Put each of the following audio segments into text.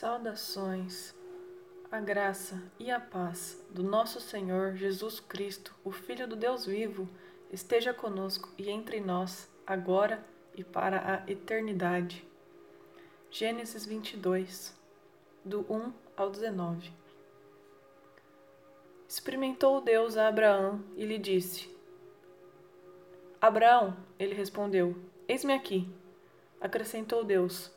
Saudações, a graça e a paz do nosso Senhor Jesus Cristo, o Filho do Deus vivo, esteja conosco e entre nós, agora e para a eternidade. Gênesis 22, do 1 ao 19. Experimentou Deus a Abraão e lhe disse: Abraão, ele respondeu: Eis-me aqui. Acrescentou Deus: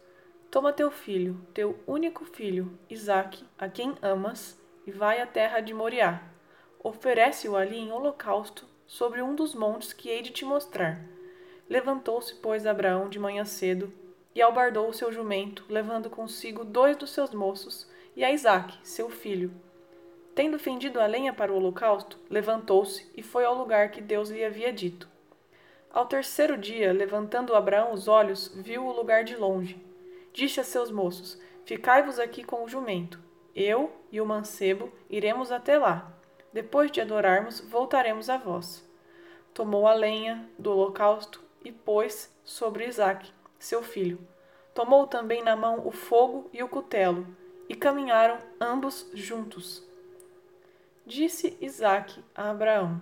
Toma teu filho, teu único filho, Isaque, a quem amas, e vai à terra de Moriá. Oferece-o ali em holocausto sobre um dos montes que hei de te mostrar. Levantou-se, pois, Abraão de manhã cedo e albardou o seu jumento, levando consigo dois dos seus moços e a Isaque, seu filho. Tendo fendido a lenha para o holocausto, levantou-se e foi ao lugar que Deus lhe havia dito. Ao terceiro dia, levantando Abraão os olhos, viu o lugar de longe disse a seus moços: Ficai-vos aqui com o jumento. Eu e o mancebo iremos até lá. Depois de adorarmos, voltaremos a vós. Tomou a lenha do holocausto e pôs sobre Isaque, seu filho. Tomou também na mão o fogo e o cutelo, e caminharam ambos juntos. Disse Isaque a Abraão,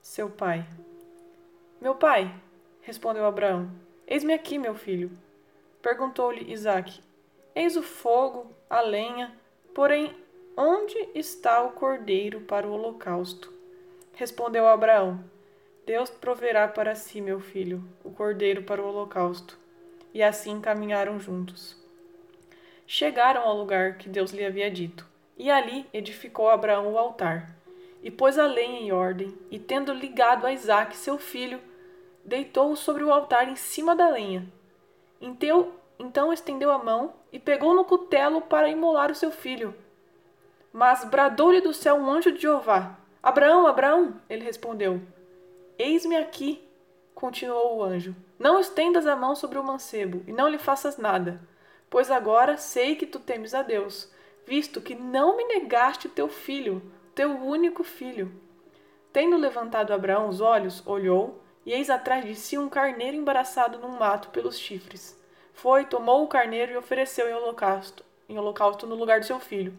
seu pai: Meu pai, respondeu Abraão, eis-me aqui, meu filho. Perguntou-lhe Isaque: Eis o fogo, a lenha, porém, onde está o cordeiro para o holocausto? Respondeu Abraão: Deus proverá para si, meu filho, o cordeiro para o holocausto. E assim caminharam juntos. Chegaram ao lugar que Deus lhe havia dito, e ali edificou Abraão o altar. E pôs a lenha em ordem, e tendo ligado a Isaque, seu filho, deitou-o sobre o altar em cima da lenha então, então estendeu a mão e pegou no cutelo para imolar o seu filho. Mas bradou-lhe do céu um anjo de Jeová: Abraão, Abraão! Ele respondeu: Eis-me aqui, continuou o anjo. Não estendas a mão sobre o mancebo e não lhe faças nada, pois agora sei que tu temes a Deus, visto que não me negaste teu filho, teu único filho. Tendo levantado Abraão os olhos, olhou e eis atrás de si um carneiro embaraçado num mato pelos chifres. Foi, tomou o carneiro e ofereceu em holocausto, em holocausto no lugar do seu filho.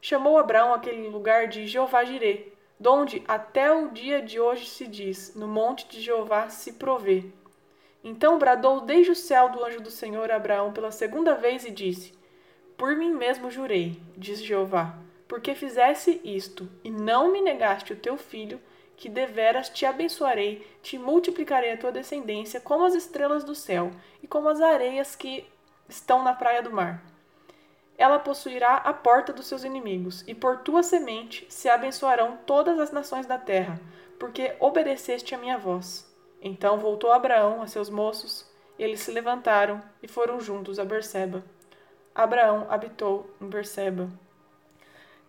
Chamou Abraão aquele lugar de Jeová Jirê, donde até o dia de hoje se diz: No monte de Jeová se provê. Então bradou desde o céu do anjo do Senhor a Abraão pela segunda vez e disse: Por mim mesmo jurei, diz Jeová, porque fizesse isto e não me negaste o teu filho, que deveras te abençoarei, te multiplicarei a tua descendência como as estrelas do céu e como as areias que estão na praia do mar. Ela possuirá a porta dos seus inimigos, e por tua semente se abençoarão todas as nações da terra, porque obedeceste a minha voz. Então voltou Abraão a seus moços, eles se levantaram e foram juntos a Berseba. Abraão habitou em Berseba.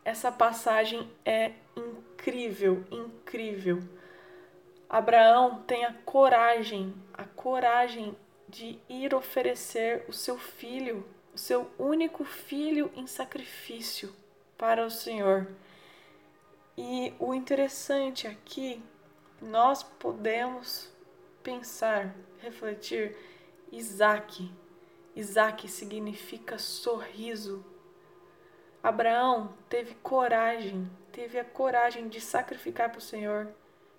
Essa passagem é incrível, incrível. Abraão tem a coragem, a coragem de ir oferecer o seu filho, o seu único filho em sacrifício para o Senhor. E o interessante aqui, nós podemos pensar, refletir, Isaac. Isaac significa sorriso. Abraão teve coragem teve a coragem de sacrificar para o Senhor,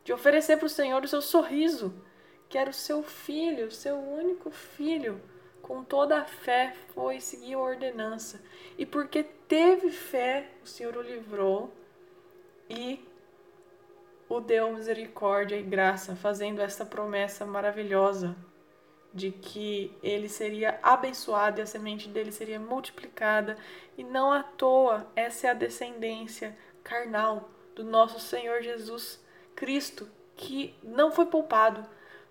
de oferecer para o Senhor o seu sorriso, que era o seu filho, o seu único filho. Com toda a fé foi seguir a ordenança. E porque teve fé, o Senhor o livrou e o deu misericórdia e graça, fazendo essa promessa maravilhosa de que ele seria abençoado e a semente dele seria multiplicada, e não à toa essa é a descendência carnal do nosso Senhor Jesus Cristo, que não foi poupado,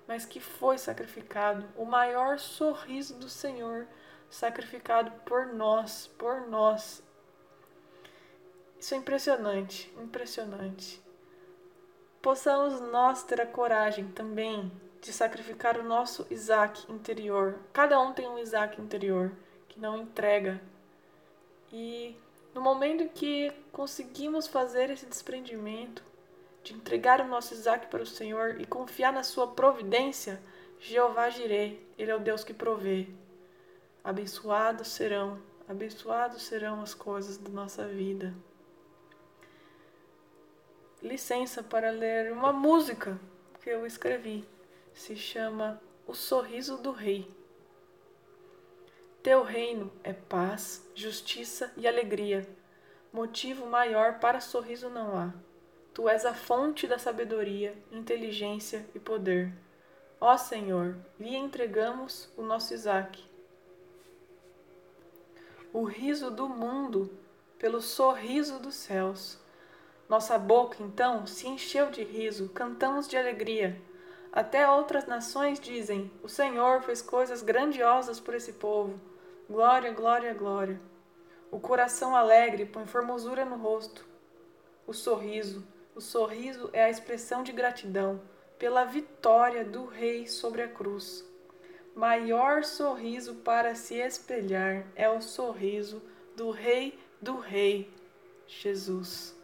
mas que foi sacrificado, o maior sorriso do Senhor, sacrificado por nós, por nós. Isso é impressionante, impressionante. Possamos nós ter a coragem também de sacrificar o nosso Isaac interior. Cada um tem um Isaac interior que não entrega. E no momento que conseguimos fazer esse desprendimento, de entregar o nosso Isaac para o Senhor e confiar na sua providência, Jeová Jireh, Ele é o Deus que provê. Abençoados serão abençoados serão as coisas da nossa vida. Licença para ler uma música que eu escrevi. Se chama O Sorriso do Rei. Teu reino é paz, justiça e alegria. Motivo maior para sorriso não há. Tu és a fonte da sabedoria, inteligência e poder. Ó Senhor, lhe entregamos o nosso Isaac. O riso do mundo pelo sorriso dos céus. Nossa boca, então, se encheu de riso, cantamos de alegria. Até outras nações dizem: O Senhor fez coisas grandiosas por esse povo. Glória, glória, glória. O coração alegre põe formosura no rosto. O sorriso, o sorriso é a expressão de gratidão pela vitória do Rei sobre a cruz. Maior sorriso para se espelhar é o sorriso do Rei do Rei, Jesus.